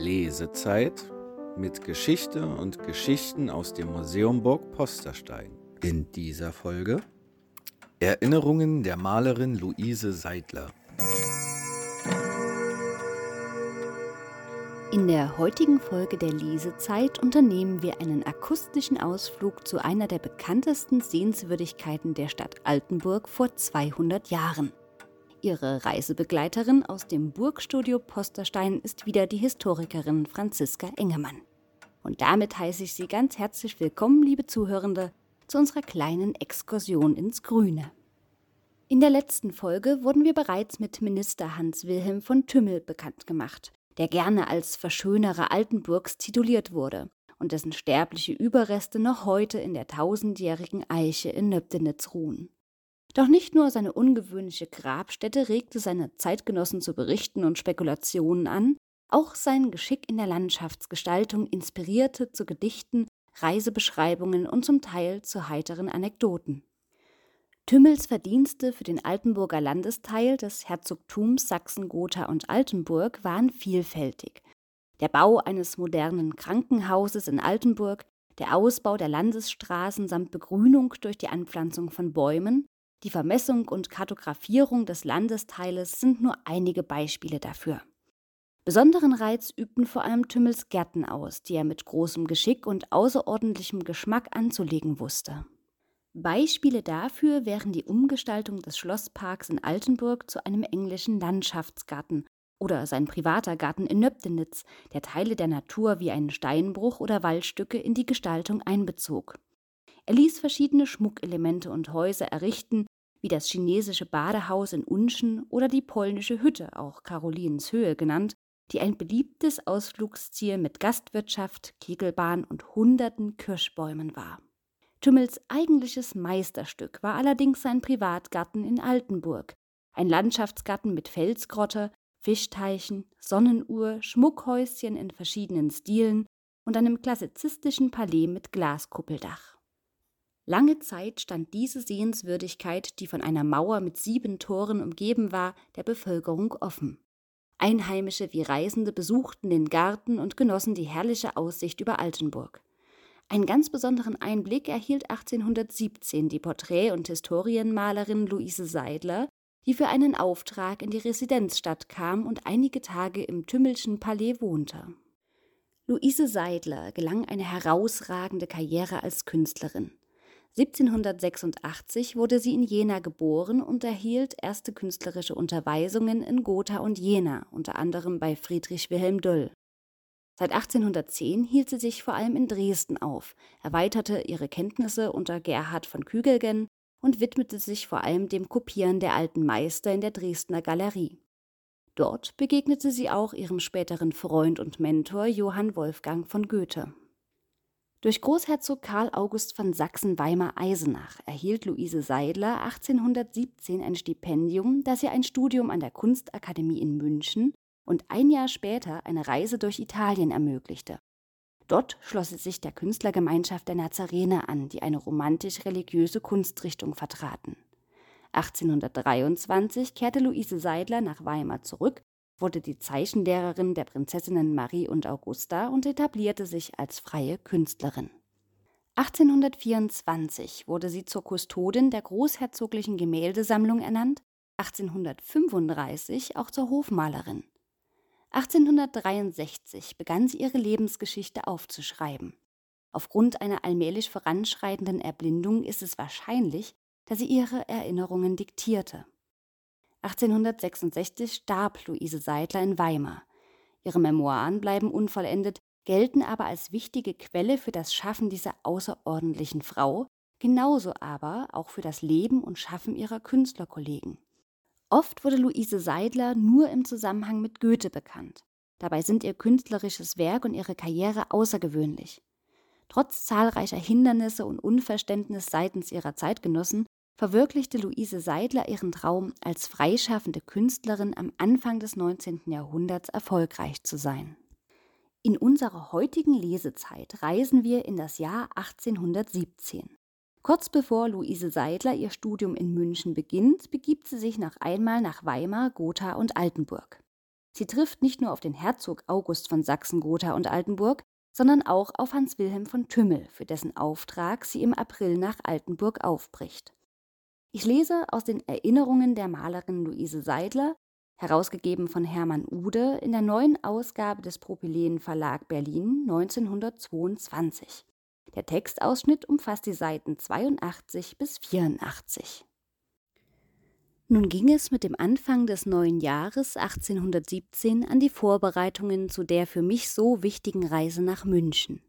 Lesezeit mit Geschichte und Geschichten aus dem Museum Burg Posterstein. In dieser Folge Erinnerungen der Malerin Luise Seidler. In der heutigen Folge der Lesezeit unternehmen wir einen akustischen Ausflug zu einer der bekanntesten Sehenswürdigkeiten der Stadt Altenburg vor 200 Jahren. Ihre Reisebegleiterin aus dem Burgstudio Posterstein ist wieder die Historikerin Franziska Engemann. Und damit heiße ich Sie ganz herzlich willkommen, liebe Zuhörende, zu unserer kleinen Exkursion ins Grüne. In der letzten Folge wurden wir bereits mit Minister Hans Wilhelm von Tümmel bekannt gemacht, der gerne als Verschönerer Altenburgs tituliert wurde und dessen sterbliche Überreste noch heute in der tausendjährigen Eiche in Nöbdenitz ruhen. Doch nicht nur seine ungewöhnliche Grabstätte regte seine Zeitgenossen zu Berichten und Spekulationen an, auch sein Geschick in der Landschaftsgestaltung inspirierte zu Gedichten, Reisebeschreibungen und zum Teil zu heiteren Anekdoten. Tümmels Verdienste für den Altenburger Landesteil des Herzogtums Sachsen-Gotha und Altenburg waren vielfältig. Der Bau eines modernen Krankenhauses in Altenburg, der Ausbau der Landesstraßen samt Begrünung durch die Anpflanzung von Bäumen, die Vermessung und Kartografierung des Landesteiles sind nur einige Beispiele dafür. Besonderen Reiz übten vor allem Tümmels Gärten aus, die er mit großem Geschick und außerordentlichem Geschmack anzulegen wusste. Beispiele dafür wären die Umgestaltung des Schlossparks in Altenburg zu einem englischen Landschaftsgarten oder sein privater Garten in Nöbdenitz, der Teile der Natur wie einen Steinbruch oder Waldstücke in die Gestaltung einbezog. Er ließ verschiedene Schmuckelemente und Häuser errichten, wie das chinesische Badehaus in Unschen oder die polnische Hütte, auch Karolinens Höhe genannt, die ein beliebtes Ausflugsziel mit Gastwirtschaft, Kegelbahn und hunderten Kirschbäumen war. Tümmels eigentliches Meisterstück war allerdings sein Privatgarten in Altenburg, ein Landschaftsgarten mit Felsgrotte, Fischteichen, Sonnenuhr, Schmuckhäuschen in verschiedenen Stilen und einem klassizistischen Palais mit Glaskuppeldach. Lange Zeit stand diese Sehenswürdigkeit, die von einer Mauer mit sieben Toren umgeben war, der Bevölkerung offen. Einheimische wie Reisende besuchten den Garten und genossen die herrliche Aussicht über Altenburg. Einen ganz besonderen Einblick erhielt 1817 die Porträt- und Historienmalerin Luise Seidler, die für einen Auftrag in die Residenzstadt kam und einige Tage im Tümmelschen Palais wohnte. Luise Seidler gelang eine herausragende Karriere als Künstlerin. 1786 wurde sie in Jena geboren und erhielt erste künstlerische Unterweisungen in Gotha und Jena, unter anderem bei Friedrich Wilhelm Döll. Seit 1810 hielt sie sich vor allem in Dresden auf, erweiterte ihre Kenntnisse unter Gerhard von Kügelgen und widmete sich vor allem dem Kopieren der alten Meister in der Dresdner Galerie. Dort begegnete sie auch ihrem späteren Freund und Mentor Johann Wolfgang von Goethe. Durch Großherzog Karl August von Sachsen-Weimar-Eisenach erhielt Luise Seidler 1817 ein Stipendium, das ihr ein Studium an der Kunstakademie in München und ein Jahr später eine Reise durch Italien ermöglichte. Dort schloss sie sich der Künstlergemeinschaft der Nazarener an, die eine romantisch-religiöse Kunstrichtung vertraten. 1823 kehrte Luise Seidler nach Weimar zurück wurde die Zeichenlehrerin der Prinzessinnen Marie und Augusta und etablierte sich als freie Künstlerin. 1824 wurde sie zur Kustodin der Großherzoglichen Gemäldesammlung ernannt, 1835 auch zur Hofmalerin. 1863 begann sie ihre Lebensgeschichte aufzuschreiben. Aufgrund einer allmählich voranschreitenden Erblindung ist es wahrscheinlich, dass sie ihre Erinnerungen diktierte. 1866 starb Luise Seidler in Weimar. Ihre Memoiren bleiben unvollendet, gelten aber als wichtige Quelle für das Schaffen dieser außerordentlichen Frau, genauso aber auch für das Leben und Schaffen ihrer Künstlerkollegen. Oft wurde Luise Seidler nur im Zusammenhang mit Goethe bekannt. Dabei sind ihr künstlerisches Werk und ihre Karriere außergewöhnlich. Trotz zahlreicher Hindernisse und Unverständnis seitens ihrer Zeitgenossen verwirklichte Luise Seidler ihren Traum, als freischaffende Künstlerin am Anfang des 19. Jahrhunderts erfolgreich zu sein. In unserer heutigen Lesezeit reisen wir in das Jahr 1817. Kurz bevor Luise Seidler ihr Studium in München beginnt, begibt sie sich noch einmal nach Weimar, Gotha und Altenburg. Sie trifft nicht nur auf den Herzog August von Sachsen-Gotha und Altenburg, sondern auch auf Hans Wilhelm von Tümmel, für dessen Auftrag sie im April nach Altenburg aufbricht. Ich lese aus den Erinnerungen der Malerin Luise Seidler, herausgegeben von Hermann Ude in der neuen Ausgabe des Propyläen Verlag Berlin 1922. Der Textausschnitt umfasst die Seiten 82 bis 84. Nun ging es mit dem Anfang des neuen Jahres 1817 an die Vorbereitungen zu der für mich so wichtigen Reise nach München.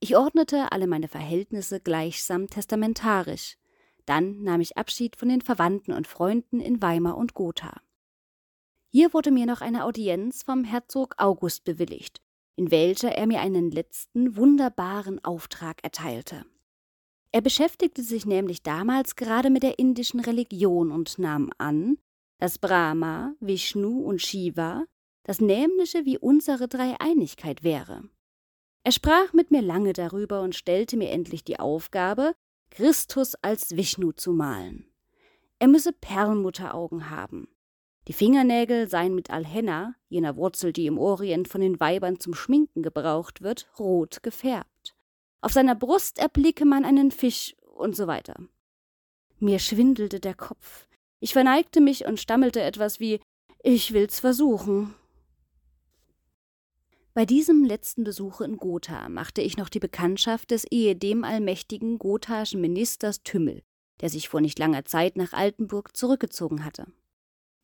Ich ordnete alle meine Verhältnisse gleichsam testamentarisch. Dann nahm ich Abschied von den Verwandten und Freunden in Weimar und Gotha. Hier wurde mir noch eine Audienz vom Herzog August bewilligt, in welcher er mir einen letzten wunderbaren Auftrag erteilte. Er beschäftigte sich nämlich damals gerade mit der indischen Religion und nahm an, dass Brahma, Vishnu und Shiva das nämliche wie unsere Dreieinigkeit wäre. Er sprach mit mir lange darüber und stellte mir endlich die Aufgabe, Christus als Vishnu zu malen. Er müsse Perlmutteraugen haben. Die Fingernägel seien mit Alhenna, jener Wurzel, die im Orient von den Weibern zum Schminken gebraucht wird, rot gefärbt. Auf seiner Brust erblicke man einen Fisch und so weiter. Mir schwindelte der Kopf. Ich verneigte mich und stammelte etwas wie Ich will's versuchen. Bei diesem letzten Besuche in Gotha machte ich noch die Bekanntschaft des ehedem allmächtigen gothaischen Ministers Tümmel, der sich vor nicht langer Zeit nach Altenburg zurückgezogen hatte.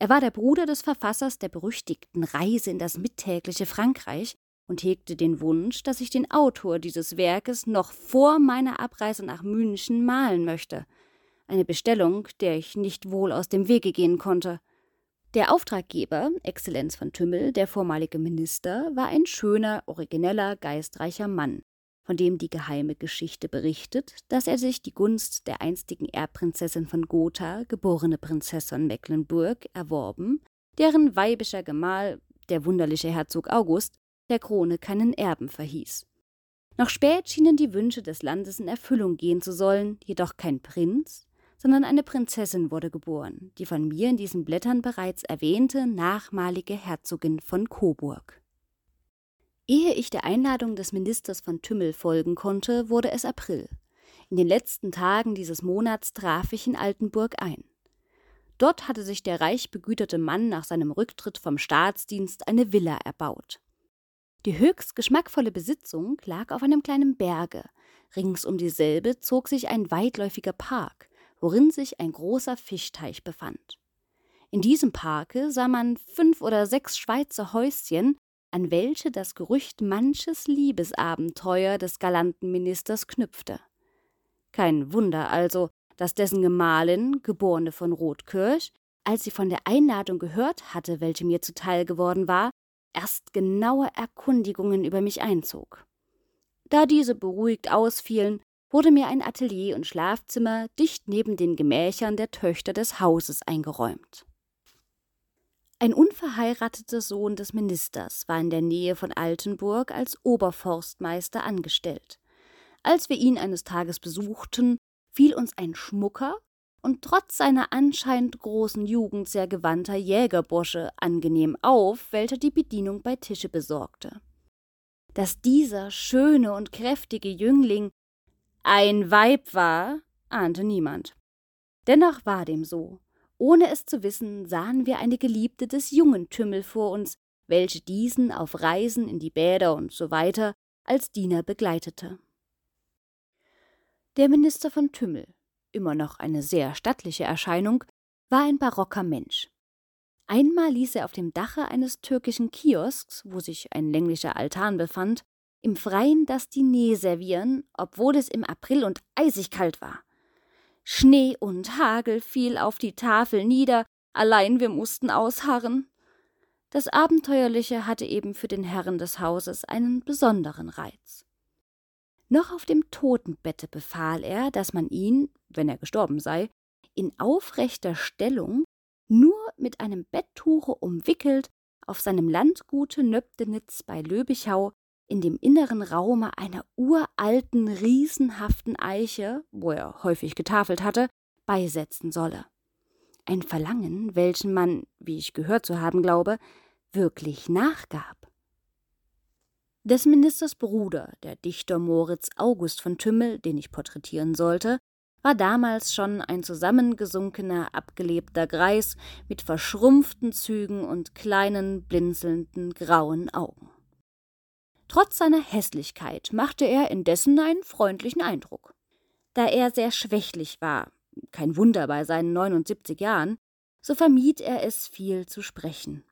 Er war der Bruder des Verfassers der berüchtigten Reise in das mittägliche Frankreich und hegte den Wunsch, dass ich den Autor dieses Werkes noch vor meiner Abreise nach München malen möchte. Eine Bestellung, der ich nicht wohl aus dem Wege gehen konnte. Der Auftraggeber, Exzellenz von Tümmel, der vormalige Minister, war ein schöner, origineller, geistreicher Mann, von dem die geheime Geschichte berichtet, dass er sich die Gunst der einstigen Erbprinzessin von Gotha, geborene Prinzessin Mecklenburg, erworben, deren weibischer Gemahl, der wunderliche Herzog August, der Krone keinen Erben verhieß. Noch spät schienen die Wünsche des Landes in Erfüllung gehen zu sollen, jedoch kein Prinz, sondern eine Prinzessin wurde geboren, die von mir in diesen Blättern bereits erwähnte nachmalige Herzogin von Coburg. Ehe ich der Einladung des Ministers von Tümmel folgen konnte, wurde es April. In den letzten Tagen dieses Monats traf ich in Altenburg ein. Dort hatte sich der reich begüterte Mann nach seinem Rücktritt vom Staatsdienst eine Villa erbaut. Die höchst geschmackvolle Besitzung lag auf einem kleinen Berge. Rings um dieselbe zog sich ein weitläufiger Park, worin sich ein großer Fischteich befand. In diesem Parke sah man fünf oder sechs Schweizer Häuschen, an welche das Gerücht manches Liebesabenteuer des galanten Ministers knüpfte. Kein Wunder also, dass dessen Gemahlin, geborene von Rotkirch, als sie von der Einladung gehört hatte, welche mir zuteil geworden war, erst genaue Erkundigungen über mich einzog. Da diese beruhigt ausfielen, wurde mir ein Atelier und Schlafzimmer dicht neben den Gemächern der Töchter des Hauses eingeräumt. Ein unverheirateter Sohn des Ministers war in der Nähe von Altenburg als Oberforstmeister angestellt. Als wir ihn eines Tages besuchten, fiel uns ein schmucker, und trotz seiner anscheinend großen Jugend sehr gewandter Jägerbursche angenehm auf, welcher die Bedienung bei Tische besorgte. Dass dieser schöne und kräftige Jüngling ein Weib war, ahnte niemand. Dennoch war dem so. Ohne es zu wissen, sahen wir eine Geliebte des jungen Tümmel vor uns, welche diesen auf Reisen in die Bäder und so weiter als Diener begleitete. Der Minister von Tümmel, immer noch eine sehr stattliche Erscheinung, war ein barocker Mensch. Einmal ließ er auf dem Dache eines türkischen Kiosks, wo sich ein länglicher Altan befand, im Freien das Diner servieren, obwohl es im April und eisig kalt war. Schnee und Hagel fiel auf die Tafel nieder, allein wir mussten ausharren. Das Abenteuerliche hatte eben für den Herrn des Hauses einen besonderen Reiz. Noch auf dem Totenbette befahl er, dass man ihn, wenn er gestorben sei, in aufrechter Stellung, nur mit einem Betttuche umwickelt, auf seinem Landgute Nöptenitz bei Löbichau in dem inneren Raume einer uralten, riesenhaften Eiche, wo er häufig getafelt hatte, beisetzen solle. Ein Verlangen, welchen man, wie ich gehört zu haben glaube, wirklich nachgab. Des Ministers Bruder, der Dichter Moritz August von Tümmel, den ich porträtieren sollte, war damals schon ein zusammengesunkener, abgelebter Greis mit verschrumpften Zügen und kleinen, blinzelnden, grauen Augen. Trotz seiner Hässlichkeit machte er indessen einen freundlichen Eindruck. Da er sehr schwächlich war, kein Wunder bei seinen 79 Jahren, so vermied er es, viel zu sprechen.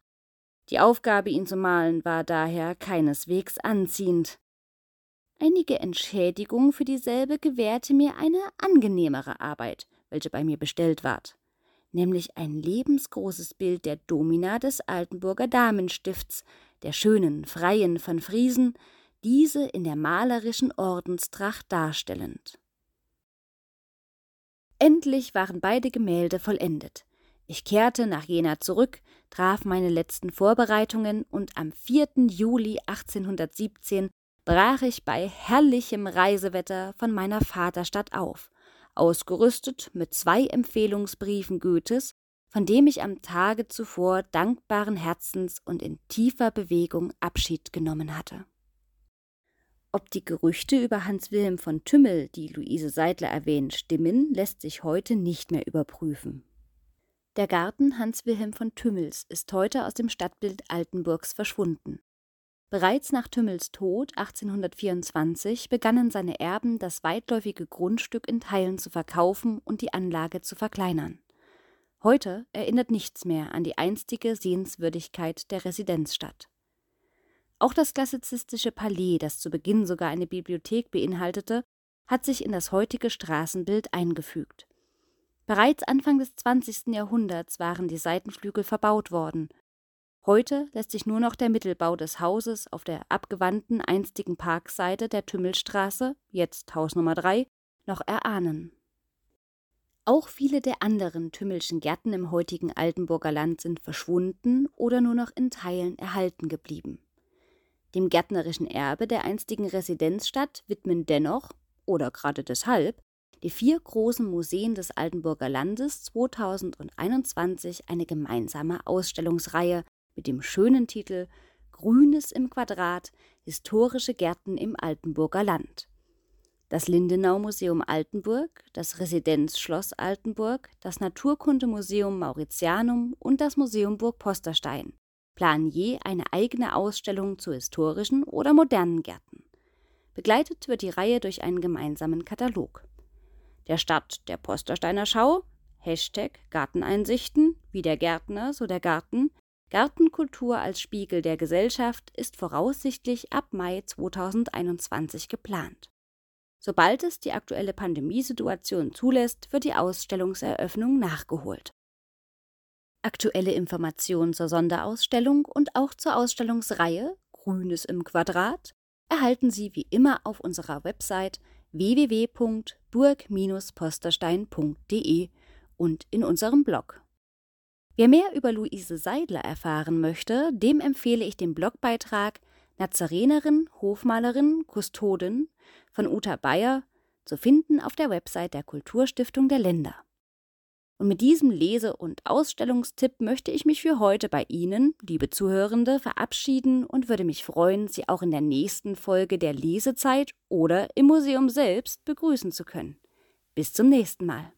Die Aufgabe, ihn zu malen, war daher keineswegs anziehend. Einige Entschädigung für dieselbe gewährte mir eine angenehmere Arbeit, welche bei mir bestellt ward, nämlich ein lebensgroßes Bild der Domina des Altenburger Damenstifts, der schönen Freien von Friesen, diese in der malerischen Ordenstracht darstellend. Endlich waren beide Gemälde vollendet. Ich kehrte nach Jena zurück, traf meine letzten Vorbereitungen und am 4. Juli 1817 brach ich bei herrlichem Reisewetter von meiner Vaterstadt auf, ausgerüstet mit zwei Empfehlungsbriefen Goethes, von dem ich am Tage zuvor dankbaren Herzens und in tiefer Bewegung Abschied genommen hatte. Ob die Gerüchte über Hans Wilhelm von Tümmel, die Luise Seidler erwähnt, stimmen, lässt sich heute nicht mehr überprüfen. Der Garten Hans Wilhelm von Tümmels ist heute aus dem Stadtbild Altenburgs verschwunden. Bereits nach Tümmels Tod 1824 begannen seine Erben, das weitläufige Grundstück in Teilen zu verkaufen und die Anlage zu verkleinern. Heute erinnert nichts mehr an die einstige Sehenswürdigkeit der Residenzstadt. Auch das klassizistische Palais, das zu Beginn sogar eine Bibliothek beinhaltete, hat sich in das heutige Straßenbild eingefügt. Bereits Anfang des 20. Jahrhunderts waren die Seitenflügel verbaut worden. Heute lässt sich nur noch der Mittelbau des Hauses auf der abgewandten einstigen Parkseite der Tümmelstraße, jetzt Haus Nummer 3, noch erahnen. Auch viele der anderen Tümmelschen Gärten im heutigen Altenburger Land sind verschwunden oder nur noch in Teilen erhalten geblieben. Dem gärtnerischen Erbe der einstigen Residenzstadt widmen dennoch, oder gerade deshalb, die vier großen Museen des Altenburger Landes 2021 eine gemeinsame Ausstellungsreihe mit dem schönen Titel Grünes im Quadrat Historische Gärten im Altenburger Land. Das Lindenau-Museum Altenburg, das Residenzschloss Altenburg, das Naturkundemuseum Mauritianum und das Museum Burg Posterstein planen je eine eigene Ausstellung zu historischen oder modernen Gärten. Begleitet wird die Reihe durch einen gemeinsamen Katalog der Stadt der Postersteiner Schau, Hashtag Garteneinsichten, wie der Gärtner, so der Garten, Gartenkultur als Spiegel der Gesellschaft ist voraussichtlich ab Mai 2021 geplant. Sobald es die aktuelle Pandemiesituation zulässt, wird die Ausstellungseröffnung nachgeholt. Aktuelle Informationen zur Sonderausstellung und auch zur Ausstellungsreihe Grünes im Quadrat erhalten Sie wie immer auf unserer Website www.burg-posterstein.de und in unserem Blog. Wer mehr über Luise Seidler erfahren möchte, dem empfehle ich den Blogbeitrag Nazarenerin, Hofmalerin, Kustodin von Uta Bayer, zu finden auf der Website der Kulturstiftung der Länder. Und mit diesem Lese- und Ausstellungstipp möchte ich mich für heute bei Ihnen, liebe Zuhörende, verabschieden und würde mich freuen, Sie auch in der nächsten Folge der Lesezeit oder im Museum selbst begrüßen zu können. Bis zum nächsten Mal.